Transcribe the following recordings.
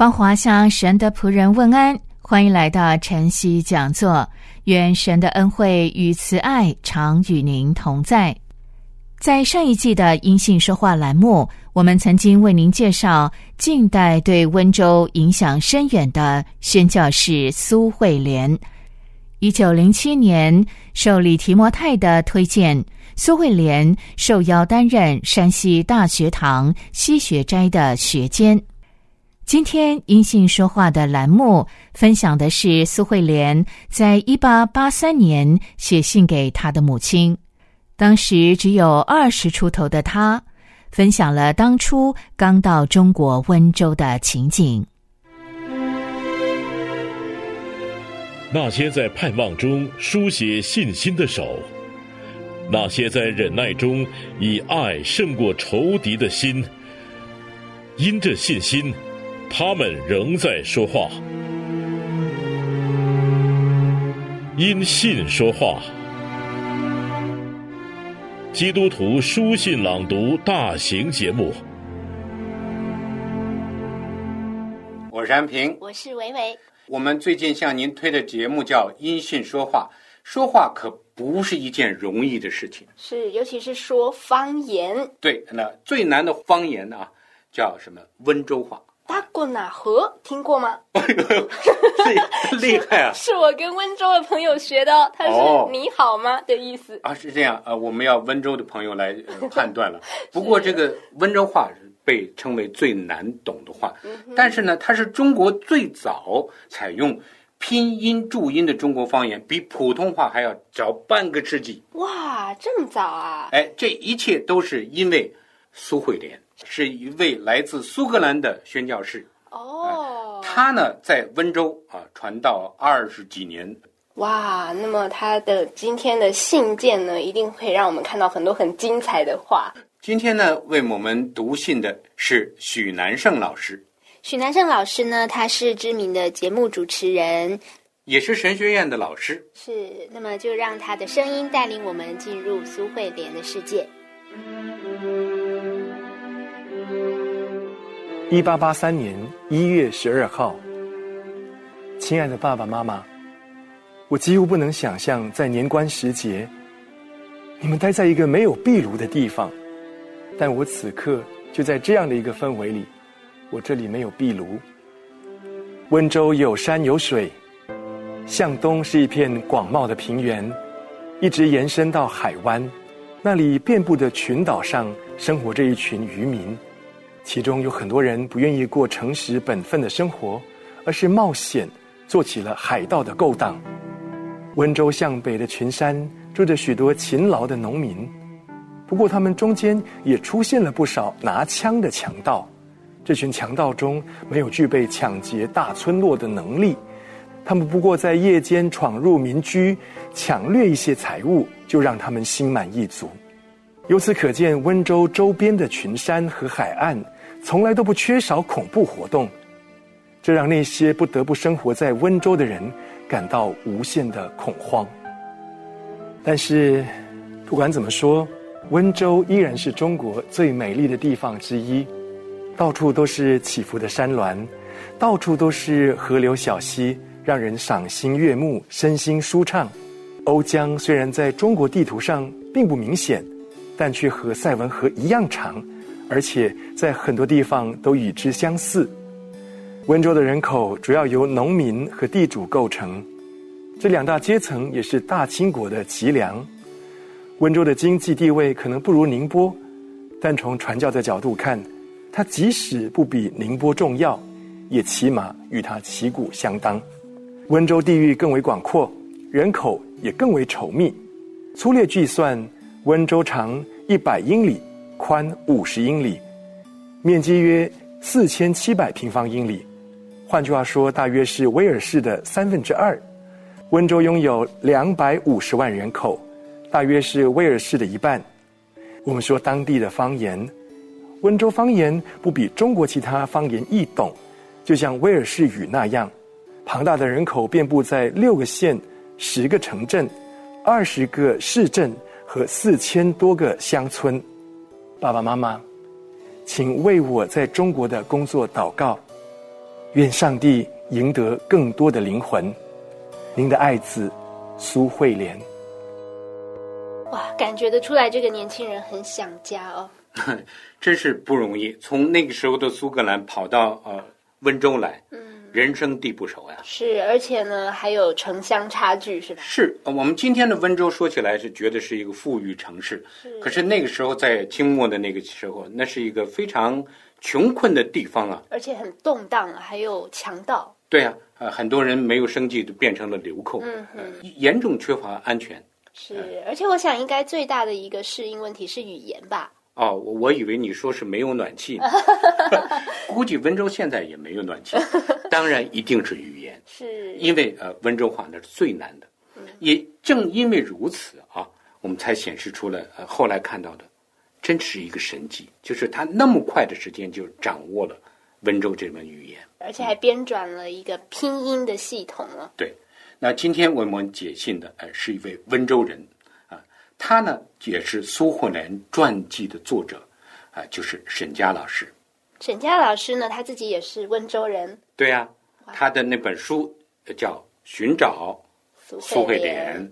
芳华向神的仆人问安，欢迎来到晨曦讲座。愿神的恩惠与慈爱常与您同在。在上一季的音信说话栏目，我们曾经为您介绍近代对温州影响深远的宣教士苏慧莲。一九零七年，受李提摩太的推荐，苏慧莲受邀担任山西大学堂西学斋的学监。今天音信说话的栏目分享的是苏慧莲在一八八三年写信给她的母亲，当时只有二十出头的她，分享了当初刚到中国温州的情景。那些在盼望中书写信心的手，那些在忍耐中以爱胜过仇敌的心，因着信心，他们仍在说话。因信说话，基督徒书信朗读大型节目。我是安平，我是维维。我们最近向您推的节目叫《音信说话》，说话可不是一件容易的事情。是，尤其是说方言。对，那最难的方言呢，叫什么？温州话。大过哪河？听过吗？厉害啊！是我跟温州的朋友学的，他是“你好吗”的意思啊。是这样，啊，我们要温州的朋友来判断了。不过这个温州话。被称为最难懂的话，但是呢，它是中国最早采用拼音注音的中国方言，比普通话还要早半个世纪。哇，这么早啊！哎，这一切都是因为苏慧莲是一位来自苏格兰的宣教士。哦，他呢在温州啊传道二十几年。哇，那么他的今天的信件呢，一定会让我们看到很多很精彩的话。今天呢，为我们读信的是许南胜老师。许南胜老师呢，他是知名的节目主持人，也是神学院的老师。是，那么就让他的声音带领我们进入苏慧莲的世界。一八八三年一月十二号，亲爱的爸爸妈妈，我几乎不能想象，在年关时节，你们待在一个没有壁炉的地方。但我此刻就在这样的一个氛围里，我这里没有壁炉。温州有山有水，向东是一片广袤的平原，一直延伸到海湾，那里遍布的群岛上生活着一群渔民，其中有很多人不愿意过诚实本分的生活，而是冒险做起了海盗的勾当。温州向北的群山住着许多勤劳的农民。不过，他们中间也出现了不少拿枪的强盗。这群强盗中没有具备抢劫大村落的能力，他们不过在夜间闯入民居，抢掠一些财物，就让他们心满意足。由此可见，温州周边的群山和海岸从来都不缺少恐怖活动，这让那些不得不生活在温州的人感到无限的恐慌。但是，不管怎么说。温州依然是中国最美丽的地方之一，到处都是起伏的山峦，到处都是河流小溪，让人赏心悦目，身心舒畅。瓯江虽然在中国地图上并不明显，但却和塞文河一样长，而且在很多地方都与之相似。温州的人口主要由农民和地主构成，这两大阶层也是大清国的脊梁。温州的经济地位可能不如宁波，但从传教的角度看，它即使不比宁波重要，也起码与它旗鼓相当。温州地域更为广阔，人口也更为稠密。粗略计算，温州长一百英里，宽五十英里，面积约四千七百平方英里，换句话说，大约是威尔士的三分之二。温州拥有两百五十万人口，大约是威尔士的一半。我们说当地的方言，温州方言不比中国其他方言易懂，就像威尔士语那样，庞大的人口遍布在六个县、十个城镇、二十个市镇和四千多个乡村。爸爸妈妈，请为我在中国的工作祷告，愿上帝赢得更多的灵魂。您的爱子苏慧莲。哇，感觉得出来，这个年轻人很想家哦。真是不容易，从那个时候的苏格兰跑到呃温州来，嗯，人生地不熟呀。是，而且呢，还有城乡差距，是吧？是，我们今天的温州说起来是觉得是一个富裕城市，可是那个时候在清末的那个时候，那是一个非常穷困的地方啊，而且很动荡，还有强盗。对呀，呃，很多人没有生计，就变成了流寇，嗯嗯，严重缺乏安全。是，而且我想，应该最大的一个适应问题是语言吧？哦，我我以为你说是没有暖气，估计温州现在也没有暖气。当然，一定是语言，是因为呃，温州话那是最难的。也正因为如此啊，我们才显示出了呃，后来看到的，真是一个神迹，就是他那么快的时间就掌握了温州这门语言。而且还编撰了一个拼音的系统了。对，那今天为我们解信的，呃，是一位温州人，啊，他呢也是苏慧莲传记的作者，啊，就是沈佳老师。沈佳老师呢，他自己也是温州人。对呀，他的那本书叫《寻找苏慧莲》，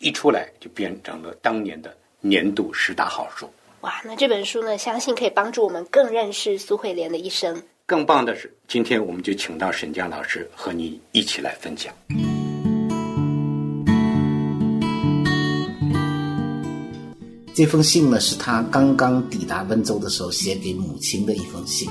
一出来就变成了当年的年度十大好书。哇，那这本书呢，相信可以帮助我们更认识苏慧莲的一生。更棒的是，今天我们就请到沈佳老师和你一起来分享。这封信呢，是他刚刚抵达温州的时候写给母亲的一封信。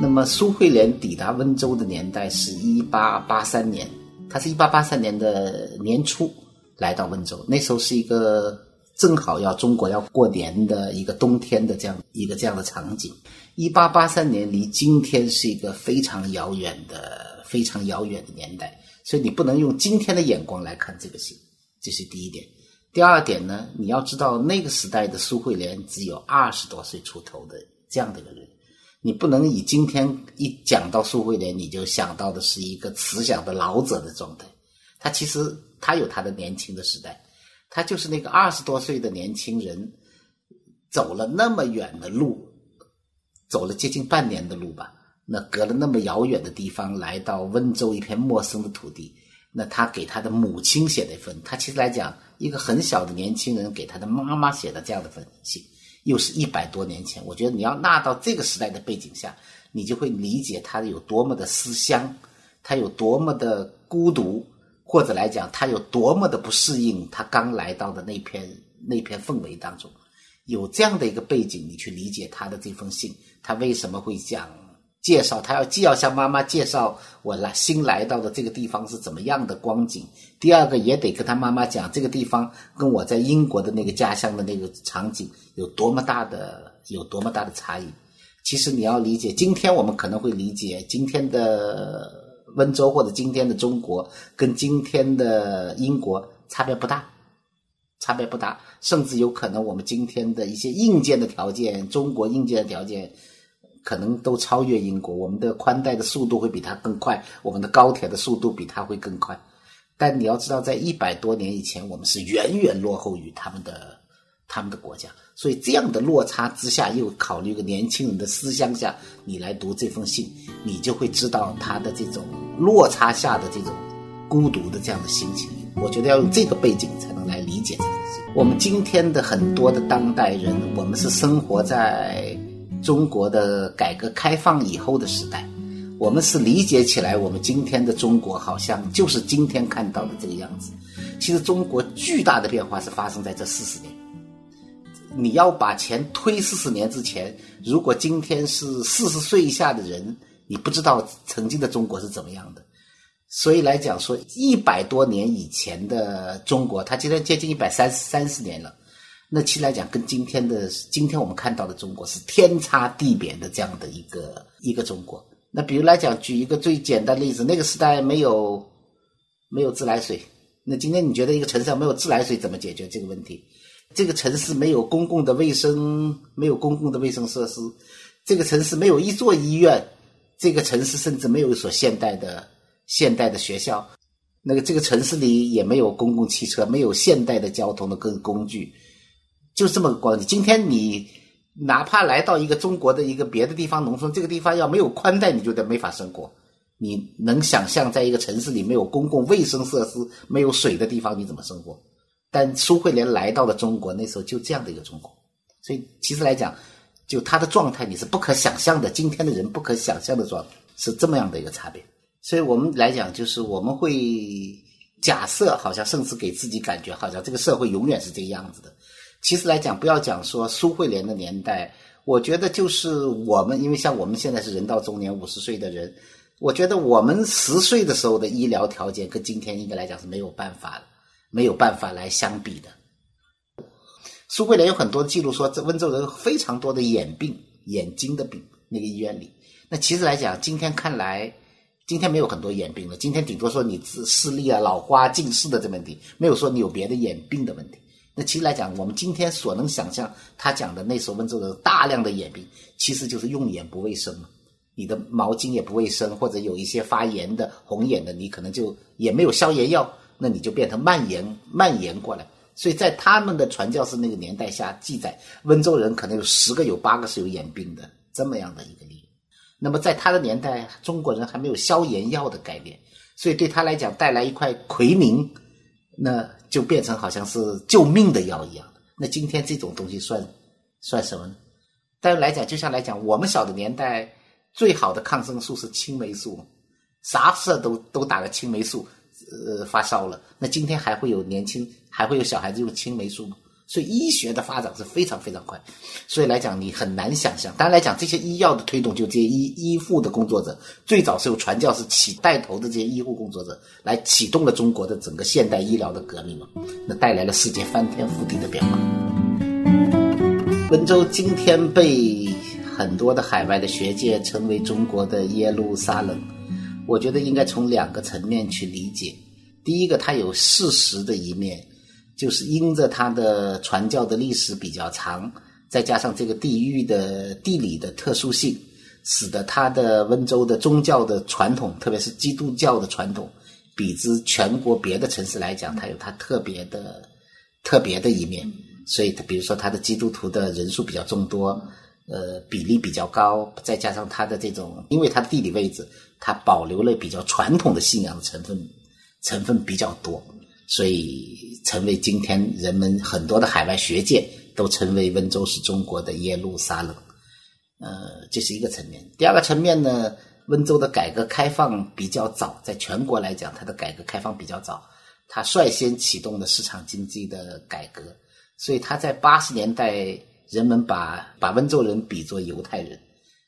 那么，苏慧莲抵达温州的年代是一八八三年，他是一八八三年的年初来到温州，那时候是一个正好要中国要过年的一个冬天的这样一个这样的场景。一八八三年离今天是一个非常遥远的、非常遥远的年代，所以你不能用今天的眼光来看这个事，这是第一点。第二点呢，你要知道那个时代的苏慧莲只有二十多岁出头的这样的一个人，你不能以今天一讲到苏慧莲，你就想到的是一个慈祥的老者的状态。他其实他有他的年轻的时代，他就是那个二十多岁的年轻人，走了那么远的路。走了接近半年的路吧，那隔了那么遥远的地方来到温州一片陌生的土地，那他给他的母亲写的一份，他其实来讲一个很小的年轻人给他的妈妈写的这样的份信，又是一百多年前。我觉得你要纳到这个时代的背景下，你就会理解他有多么的思乡，他有多么的孤独，或者来讲他有多么的不适应他刚来到的那片那片氛围当中。有这样的一个背景，你去理解他的这封信，他为什么会讲介绍？他要既要向妈妈介绍我来新来到的这个地方是怎么样的光景，第二个也得跟他妈妈讲这个地方跟我在英国的那个家乡的那个场景有多么大的有多么大的差异。其实你要理解，今天我们可能会理解今天的温州或者今天的中国跟今天的英国差别不大。差别不大，甚至有可能我们今天的一些硬件的条件，中国硬件的条件可能都超越英国。我们的宽带的速度会比它更快，我们的高铁的速度比它会更快。但你要知道，在一百多年以前，我们是远远落后于他们的他们的国家。所以这样的落差之下，又考虑一个年轻人的思乡下，你来读这封信，你就会知道他的这种落差下的这种孤独的这样的心情。我觉得要用这个背景才能来理解这件事。我们今天的很多的当代人，我们是生活在中国的改革开放以后的时代，我们是理解起来，我们今天的中国好像就是今天看到的这个样子。其实中国巨大的变化是发生在这四十年。你要把钱推四十年之前，如果今天是四十岁以下的人，你不知道曾经的中国是怎么样的。所以来讲说，一百多年以前的中国，它今天接近一百三三十年了。那其实来讲，跟今天的今天我们看到的中国是天差地别的这样的一个一个中国。那比如来讲，举一个最简单的例子，那个时代没有没有自来水，那今天你觉得一个城市没有自来水怎么解决这个问题？这个城市没有公共的卫生，没有公共的卫生设施，这个城市没有一座医院，这个城市甚至没有一所现代的现代的学校，那个这个城市里也没有公共汽车，没有现代的交通的各工具，就这么个光景。今天你哪怕来到一个中国的一个别的地方农村，这个地方要没有宽带，你就得没法生活。你能想象在一个城市里没有公共卫生设施、没有水的地方你怎么生活？但苏慧莲来到了中国，那时候就这样的一个中国，所以其实来讲，就他的状态你是不可想象的，今天的人不可想象的状态是这么样的一个差别。所以我们来讲，就是我们会假设，好像甚至给自己感觉，好像这个社会永远是这个样子的。其实来讲，不要讲说苏慧莲的年代，我觉得就是我们，因为像我们现在是人到中年五十岁的人，我觉得我们十岁的时候的医疗条件跟今天应该来讲是没有办法。没有办法来相比的。苏慧莲有很多记录说，这温州人非常多的眼病、眼睛的病，那个医院里。那其实来讲，今天看来，今天没有很多眼病了。今天顶多说你视力啊、老花、近视的这问题，没有说你有别的眼病的问题。那其实来讲，我们今天所能想象他讲的那时候温州人大量的眼病，其实就是用眼不卫生。你的毛巾也不卫生，或者有一些发炎的、红眼的，你可能就也没有消炎药。那你就变成蔓延蔓延过来，所以在他们的传教士那个年代下记载，温州人可能有十个有八个是有眼病的这么样的一个例。那么在他的年代，中国人还没有消炎药的概念，所以对他来讲带来一块奎宁，那就变成好像是救命的药一样。那今天这种东西算算什么呢？但来讲，就像来讲，我们小的年代最好的抗生素是青霉素，啥事都都打个青霉素。呃，发烧了，那今天还会有年轻，还会有小孩子用青霉素吗？所以医学的发展是非常非常快，所以来讲你很难想象。当然来讲，这些医药的推动，就这些医医护的工作者，最早是由传教士起带头的这些医护工作者来启动了中国的整个现代医疗的革命嘛，那带来了世界翻天覆地的变化。温州今天被很多的海外的学界称为中国的耶路撒冷。我觉得应该从两个层面去理解。第一个，它有事实的一面，就是因着它的传教的历史比较长，再加上这个地域的地理的特殊性，使得它的温州的宗教的传统，特别是基督教的传统，比之全国别的城市来讲，它有它特别的特别的一面。所以，比如说它的基督徒的人数比较众多。呃，比例比较高，再加上它的这种，因为它的地理位置，它保留了比较传统的信仰的成分，成分比较多，所以成为今天人们很多的海外学界都称为温州是中国的耶路撒冷。呃，这是一个层面。第二个层面呢，温州的改革开放比较早，在全国来讲，它的改革开放比较早，它率先启动了市场经济的改革，所以它在八十年代。人们把把温州人比作犹太人，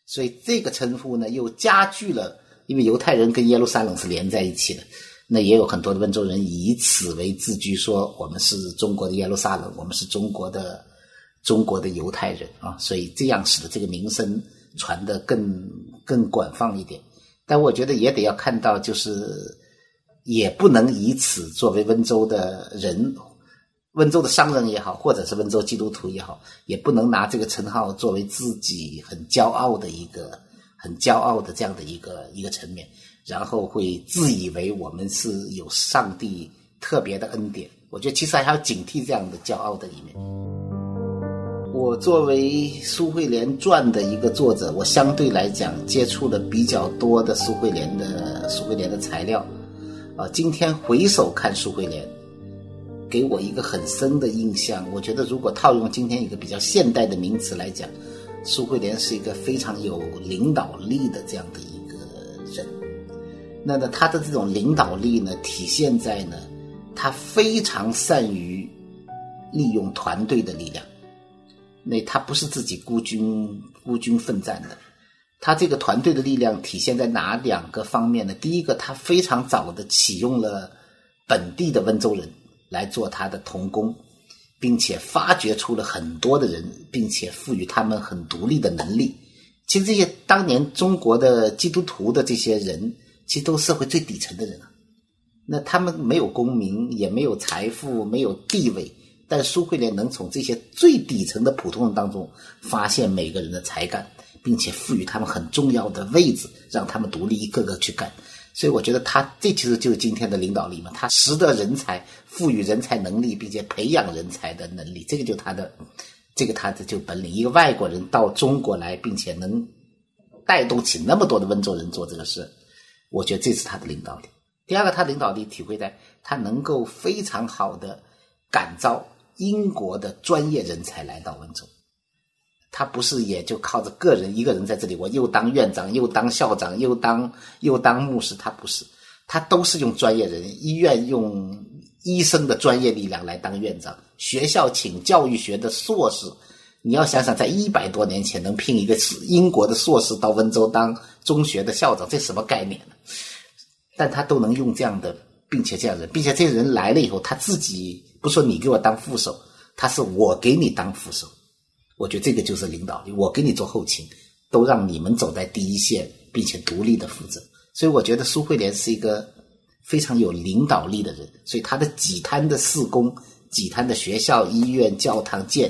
所以这个称呼呢又加剧了，因为犹太人跟耶路撒冷是连在一起的，那也有很多的温州人以此为自居，说我们是中国的耶路撒冷，我们是中国的中国的犹太人啊，所以这样使得这个名声传得更更广泛一点。但我觉得也得要看到，就是也不能以此作为温州的人。温州的商人也好，或者是温州基督徒也好，也不能拿这个称号作为自己很骄傲的一个、很骄傲的这样的一个一个层面，然后会自以为我们是有上帝特别的恩典。我觉得其实还要警惕这样的骄傲的一面。我作为苏慧莲传的一个作者，我相对来讲接触了比较多的苏慧莲的苏慧莲的材料，啊，今天回首看苏慧莲。给我一个很深的印象。我觉得，如果套用今天一个比较现代的名词来讲，苏慧莲是一个非常有领导力的这样的一。那呢，他的这种领导力呢，体现在呢，他非常善于利用团队的力量。那他不是自己孤军孤军奋战的，他这个团队的力量体现在哪两个方面呢？第一个，他非常早的启用了本地的温州人。来做他的童工，并且发掘出了很多的人，并且赋予他们很独立的能力。其实这些当年中国的基督徒的这些人，其实都是社会最底层的人啊。那他们没有功名，也没有财富，没有地位，但苏慧莲能从这些最底层的普通人当中发现每个人的才干，并且赋予他们很重要的位置，让他们独立一个个去干。所以我觉得他这其实就是今天的领导力嘛，他识得人才，赋予人才能力，并且培养人才的能力，这个就他的，这个他的就本领。一个外国人到中国来，并且能带动起那么多的温州人做这个事，我觉得这是他的领导力。第二个，他领导力体会在他能够非常好的感召英国的专业人才来到温州。他不是也就靠着个人一个人在这里，我又当院长，又当校长，又当又当牧师，他不是，他都是用专业人，医院用医生的专业力量来当院长，学校请教育学的硕士，你要想想，在一百多年前能聘一个英国的硕士到温州当中学的校长，这什么概念呢？但他都能用这样的，并且这样人，并且这些人来了以后，他自己不说你给我当副手，他是我给你当副手。我觉得这个就是领导力，我给你做后勤，都让你们走在第一线，并且独立的负责。所以我觉得苏慧莲是一个非常有领导力的人。所以他的几摊的四工、几摊的学校、医院、教堂建，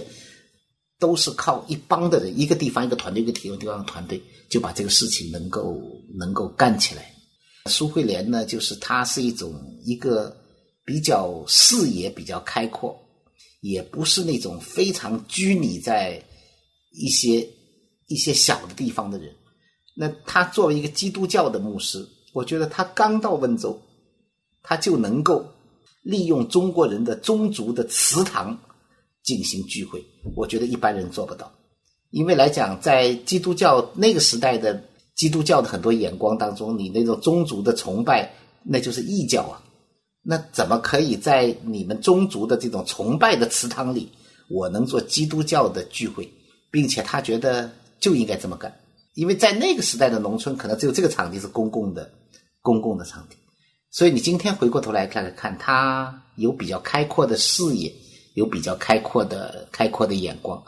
都是靠一帮的人，一个地方一个团队，一个地方地方团队，就把这个事情能够能够干起来。苏慧莲呢，就是他是一种一个比较视野比较开阔。也不是那种非常拘泥在一些一些小的地方的人。那他作为一个基督教的牧师，我觉得他刚到温州，他就能够利用中国人的宗族的祠堂进行聚会。我觉得一般人做不到，因为来讲，在基督教那个时代的基督教的很多眼光当中，你那种宗族的崇拜，那就是异教啊。那怎么可以在你们宗族的这种崇拜的祠堂里，我能做基督教的聚会，并且他觉得就应该这么干，因为在那个时代的农村，可能只有这个场地是公共的，公共的场地。所以你今天回过头来看看，他有比较开阔的视野，有比较开阔的开阔的眼光。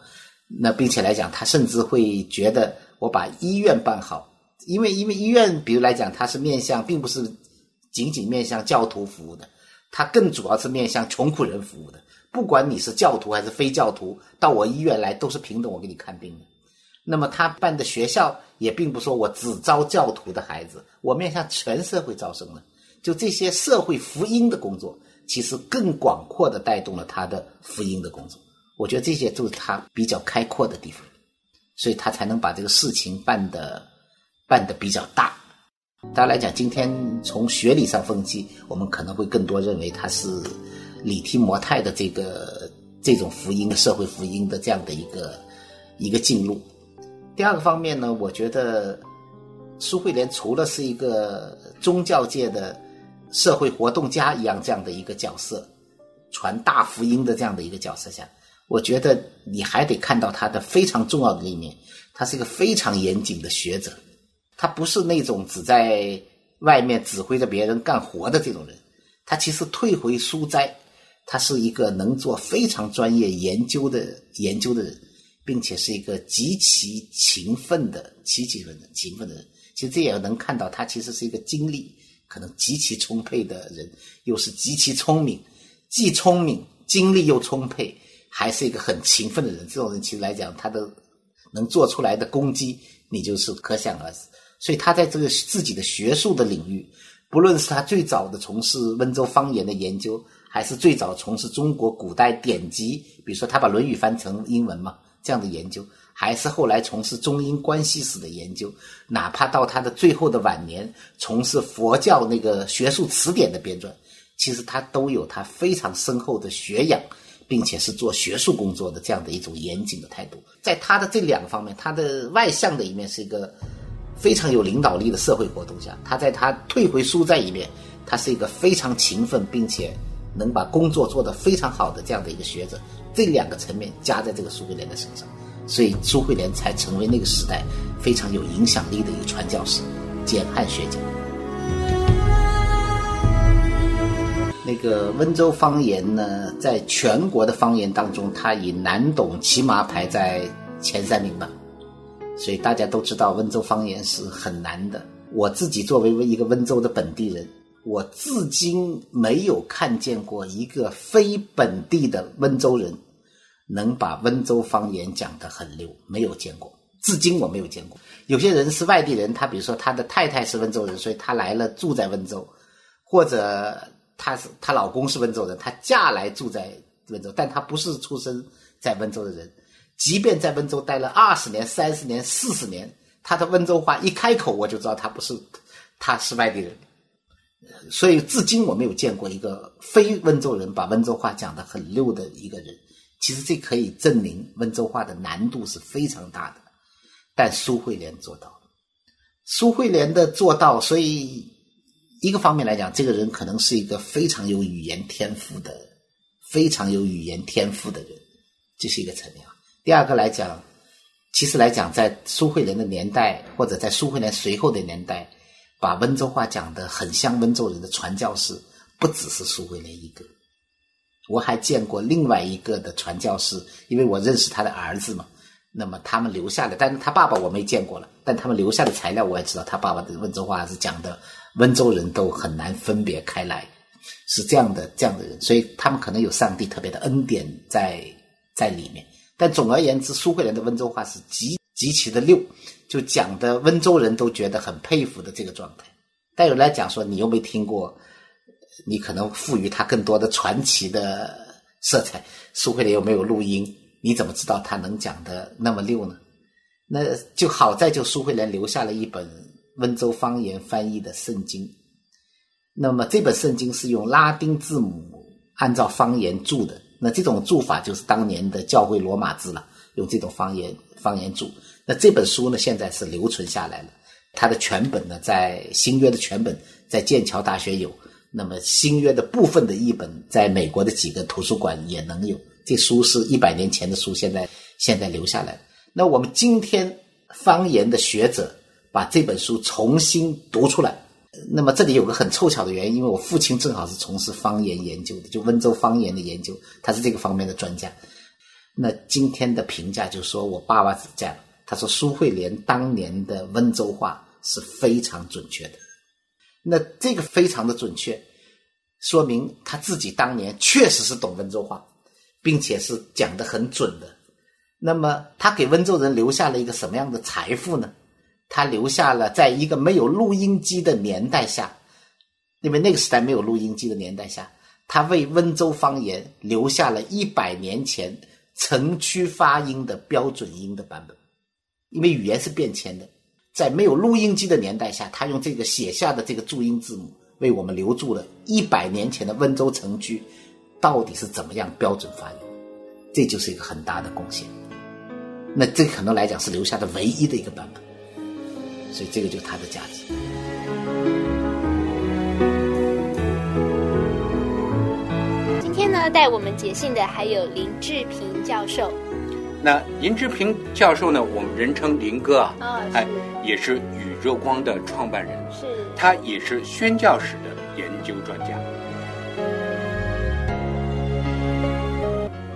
那并且来讲，他甚至会觉得我把医院办好，因为因为医院，比如来讲，它是面向，并不是。仅仅面向教徒服务的，他更主要是面向穷苦人服务的。不管你是教徒还是非教徒，到我医院来都是平等，我给你看病的。那么他办的学校也并不说我只招教徒的孩子，我面向全社会招生了。就这些社会福音的工作，其实更广阔的带动了他的福音的工作。我觉得这些都是他比较开阔的地方，所以他才能把这个事情办得办得比较大。当然来讲，今天从学理上分析，我们可能会更多认为他是李提摩太的这个这种福音、社会福音的这样的一个一个进入。第二个方面呢，我觉得苏慧莲除了是一个宗教界的社会活动家一样这样的一个角色，传大福音的这样的一个角色下，我觉得你还得看到他的非常重要的一面，他是一个非常严谨的学者。他不是那种只在外面指挥着别人干活的这种人，他其实退回书斋，他是一个能做非常专业研究的研究的人，并且是一个极其勤奋的、极其勤奋、勤奋的人。其实这也能看到，他其实是一个精力可能极其充沛的人，又是极其聪明，既聪明、精力又充沛，还是一个很勤奋的人。这种人其实来讲，他的能做出来的功绩，你就是可想而知。所以他在这个自己的学术的领域，不论是他最早的从事温州方言的研究，还是最早从事中国古代典籍，比如说他把《论语》翻成英文嘛，这样的研究，还是后来从事中英关系史的研究，哪怕到他的最后的晚年，从事佛教那个学术词典的编撰，其实他都有他非常深厚的学养，并且是做学术工作的这样的一种严谨的态度。在他的这两个方面，他的外向的一面是一个。非常有领导力的社会活动下，他在他退回书斋一面，他是一个非常勤奋并且能把工作做得非常好的这样的一个学者。这两个层面加在这个苏格兰的身上，所以苏慧莲才成为那个时代非常有影响力的一个传教士、兼汉学家。那个温州方言呢，在全国的方言当中，它以难懂起码排在前三名吧。所以大家都知道温州方言是很难的。我自己作为一个温州的本地人，我至今没有看见过一个非本地的温州人能把温州方言讲得很溜，没有见过。至今我没有见过。有些人是外地人，他比如说他的太太是温州人，所以他来了住在温州，或者他是她老公是温州人，她嫁来住在温州，但她不是出生在温州的人。即便在温州待了二十年、三十年、四十年，他的温州话一开口，我就知道他不是，他是外地人。所以至今我没有见过一个非温州人把温州话讲得很溜的一个人。其实这可以证明温州话的难度是非常大的，但苏慧莲做到了。苏慧莲的做到，所以一个方面来讲，这个人可能是一个非常有语言天赋的、非常有语言天赋的人，这是一个层面。第二个来讲，其实来讲，在苏慧莲的年代，或者在苏慧莲随后的年代，把温州话讲得很像温州人的传教士，不只是苏慧莲一个。我还见过另外一个的传教士，因为我认识他的儿子嘛。那么他们留下的，但是他爸爸我没见过了，但他们留下的材料我也知道，他爸爸的温州话是讲的，温州人都很难分别开来，是这样的这样的人，所以他们可能有上帝特别的恩典在在里面。但总而言之，苏慧莲的温州话是极极其的溜，就讲的温州人都觉得很佩服的这个状态。但有人来讲说，你又没听过，你可能赋予他更多的传奇的色彩。苏慧莲又没有录音，你怎么知道他能讲的那么溜呢？那就好在就苏慧莲留下了一本温州方言翻译的圣经。那么这本圣经是用拉丁字母按照方言注的。那这种注法就是当年的教会罗马字了，用这种方言方言注。那这本书呢，现在是留存下来了。它的全本呢，在新约的全本在剑桥大学有，那么新约的部分的译本，在美国的几个图书馆也能有。这书是一百年前的书，现在现在留下来。那我们今天方言的学者把这本书重新读出来。那么这里有个很凑巧的原因，因为我父亲正好是从事方言研究的，就温州方言的研究，他是这个方面的专家。那今天的评价就说我爸爸是这样，他说苏慧莲当年的温州话是非常准确的。那这个非常的准确，说明他自己当年确实是懂温州话，并且是讲的很准的。那么他给温州人留下了一个什么样的财富呢？他留下了，在一个没有录音机的年代下，因为那个时代没有录音机的年代下，他为温州方言留下了一百年前城区发音的标准音的版本。因为语言是变迁的，在没有录音机的年代下，他用这个写下的这个注音字母，为我们留住了一百年前的温州城区到底是怎么样标准发音，这就是一个很大的贡献。那这可能来讲是留下的唯一的一个版本。所以这个就是它的价值。今天呢，带我们解信的还有林志平教授。那林志平教授呢，我们人称林哥啊，哎，也是宇宙光的创办人，是，他也是宣教史的研究专家。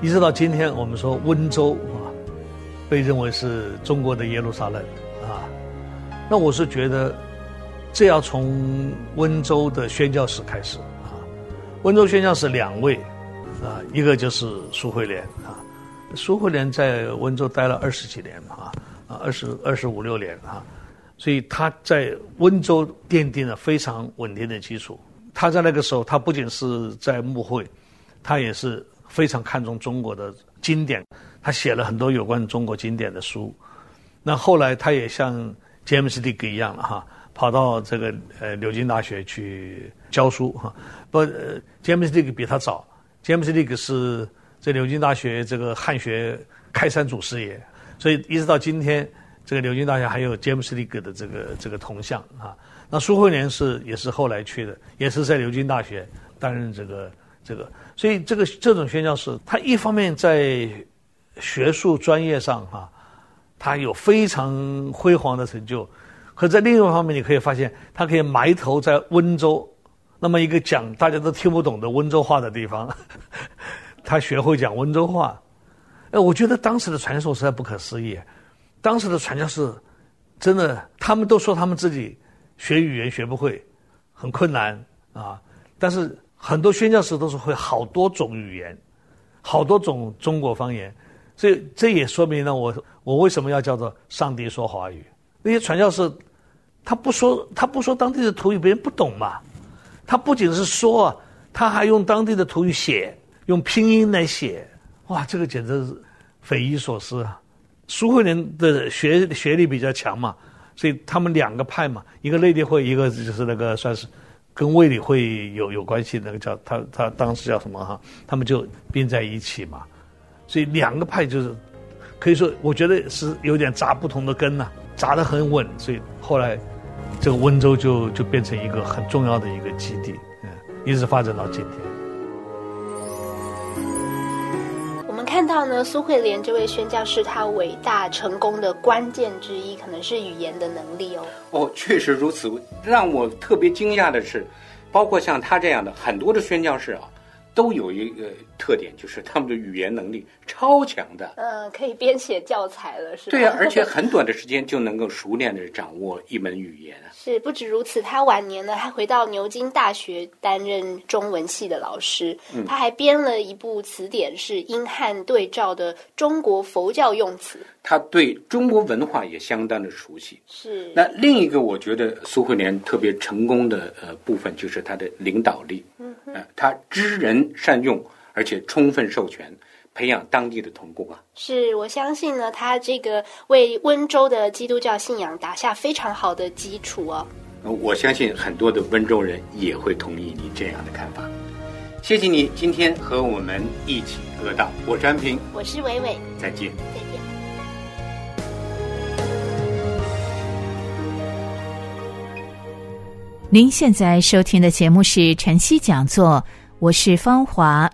一直到今天，我们说温州啊，被认为是中国的耶路撒冷啊。那我是觉得，这要从温州的宣教史开始啊。温州宣教史两位啊，一个就是苏慧莲啊。苏慧莲在温州待了二十几年嘛啊，二十二十五六年啊，所以他在温州奠定了非常稳定的基础。他在那个时候，他不仅是在牧会，他也是非常看重中国的经典，他写了很多有关中国经典的书。那后来他也像。詹姆斯·迪格一样了哈，跑到这个呃牛津大学去教书哈。不，詹姆斯·迪格比他早。詹姆斯·迪格是在牛津大学这个汉学开山祖师爷，所以一直到今天，这个牛津大学还有詹姆斯·利格的这个这个铜像啊。那苏慧莲是也是后来去的，也是在牛津大学担任这个这个。所以这个这种宣教士，他一方面在学术专业上哈。他有非常辉煌的成就，可在另一方面，你可以发现，他可以埋头在温州那么一个讲大家都听不懂的温州话的地方，他学会讲温州话。哎，我觉得当时的传说实在不可思议。当时的传教士真的，他们都说他们自己学语言学不会，很困难啊。但是很多宣教士都是会好多种语言，好多种中国方言。所以这也说明了我我为什么要叫做上帝说华语。那些传教士，他不说他不说当地的土语，别人不懂嘛。他不仅是说，他还用当地的土语写，用拼音来写。哇，这个简直是匪夷所思啊！苏慧莲的学学历比较强嘛，所以他们两个派嘛，一个内地会，一个就是那个算是跟卫理会有有关系，那个叫他他当时叫什么哈？他们就并在一起嘛。所以两个派就是可以说，我觉得是有点扎不同的根呐，扎得很稳。所以后来这个温州就就变成一个很重要的一个基地，嗯，一直发展到今天。到呢，苏慧莲这位宣教士，他伟大成功的关键之一，可能是语言的能力哦。哦，确实如此。让我特别惊讶的是，包括像他这样的很多的宣教士啊。都有一个特点，就是他们的语言能力超强的。嗯，可以编写教材了，是吧？对啊，而且很短的时间就能够熟练的掌握一门语言。是，不止如此，他晚年呢还回到牛津大学担任中文系的老师。嗯，他还编了一部词典，是英汉对照的中国佛教用词。他对中国文化也相当的熟悉。是。那另一个我觉得苏慧莲特别成功的呃部分，就是他的领导力。嗯，他知人善用，而且充分授权。培养当地的童工啊！是我相信呢，他这个为温州的基督教信仰打下非常好的基础哦。我相信很多的温州人也会同意你这样的看法。谢谢你今天和我们一起得到，我是安平，我是伟伟，再见，再见。您现在收听的节目是晨曦讲座，我是方华。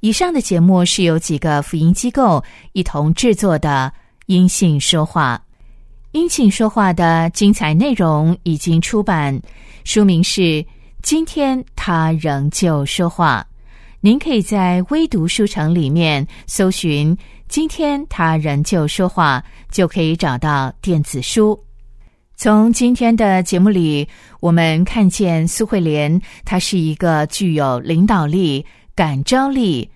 以上的节目是由几个福音机构一同制作的《音信说话》，《音信说话》的精彩内容已经出版，书名是《今天他仍旧说话》。您可以在微读书城里面搜寻《今天他仍旧说话》，就可以找到电子书。从今天的节目里，我们看见苏慧莲，她是一个具有领导力、感召力。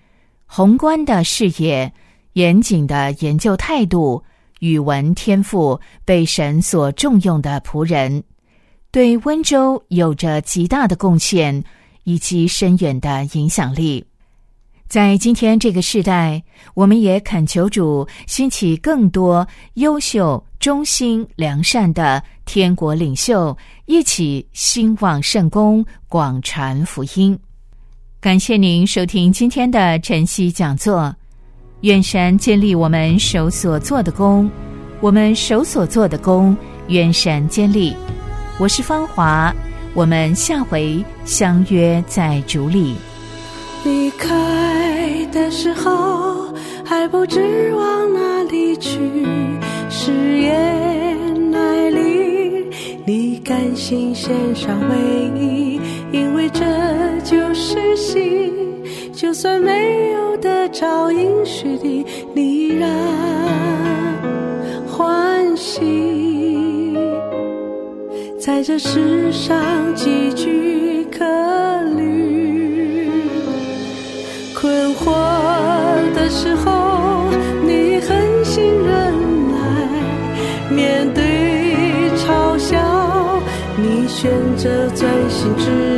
宏观的视野、严谨的研究态度、语文天赋，被神所重用的仆人，对温州有着极大的贡献以及深远的影响力。在今天这个时代，我们也恳求主兴起更多优秀、忠心、良善的天国领袖，一起兴旺圣功，广传福音。感谢您收听今天的晨曦讲座，愿神建立我们手所做的功，我们手所做的功，愿神建立。我是芳华，我们下回相约在主里。离开时候还不知往哪里去，誓言来临，你甘心献上唯一。因为这就是心，就算没有得着应许的，你依然欢喜。在这世上几句在。心致。